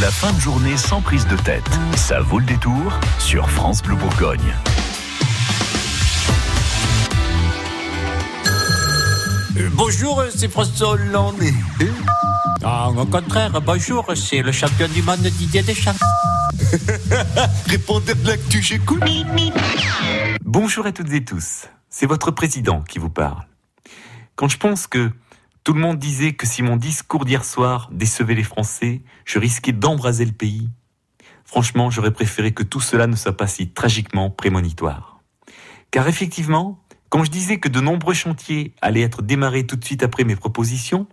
La fin de journée sans prise de tête. Ça vaut le détour sur France Bleu Bourgogne. Euh, bonjour, c'est François Hollande. Ah, au contraire, bonjour, c'est le champion du monde Didier Deschamps. Répondez de l'actu, j'écoute. Bonjour à toutes et tous, c'est votre président qui vous parle. Quand je pense que tout le monde disait que si mon discours d'hier soir décevait les Français, je risquais d'embraser le pays, franchement, j'aurais préféré que tout cela ne soit pas si tragiquement prémonitoire. Car effectivement, quand je disais que de nombreux chantiers allaient être démarrés tout de suite après mes propositions,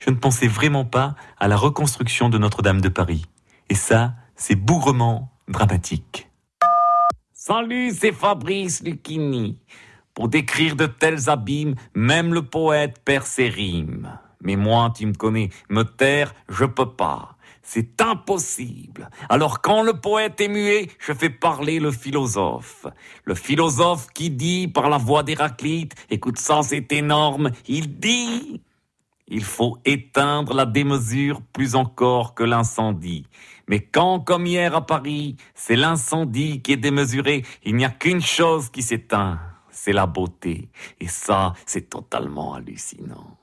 je ne pensais vraiment pas à la reconstruction de Notre-Dame de Paris. Et ça, c'est bougrement dramatique. Salut, c'est Fabrice Lucchini. Pour décrire de tels abîmes, même le poète perd ses rimes. Mais moi, tu me connais, me taire, je peux pas. C'est impossible. Alors quand le poète est muet, je fais parler le philosophe. Le philosophe qui dit par la voix d'Héraclite, écoute ça, c'est énorme, il dit il faut éteindre la démesure plus encore que l'incendie. Mais quand, comme hier à Paris, c'est l'incendie qui est démesuré, il n'y a qu'une chose qui s'éteint, c'est la beauté. Et ça, c'est totalement hallucinant.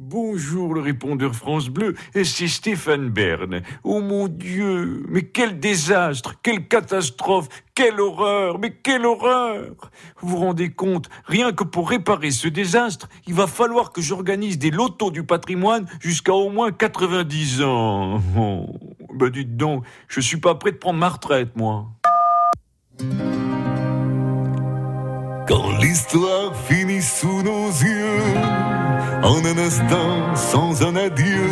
Bonjour le répondeur France Bleu, c'est Stéphane Bern. Oh mon Dieu, mais quel désastre, quelle catastrophe, quelle horreur, mais quelle horreur Vous vous rendez compte, rien que pour réparer ce désastre, il va falloir que j'organise des lotos du patrimoine jusqu'à au moins 90 ans. Oh, ben dites donc, je suis pas prêt de prendre ma retraite, moi. Quand l'histoire finit sous nos yeux, en un instant, sans un adieu,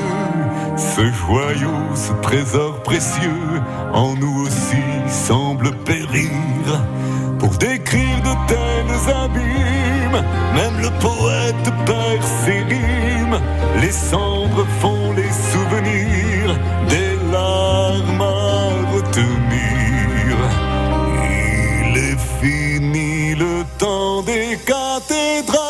ce joyau, ce trésor précieux, en nous aussi semble périr. Pour décrire de tels abîmes, même le poète perd ses rimes. Les cendres font les souvenirs des le temps des cathédrales.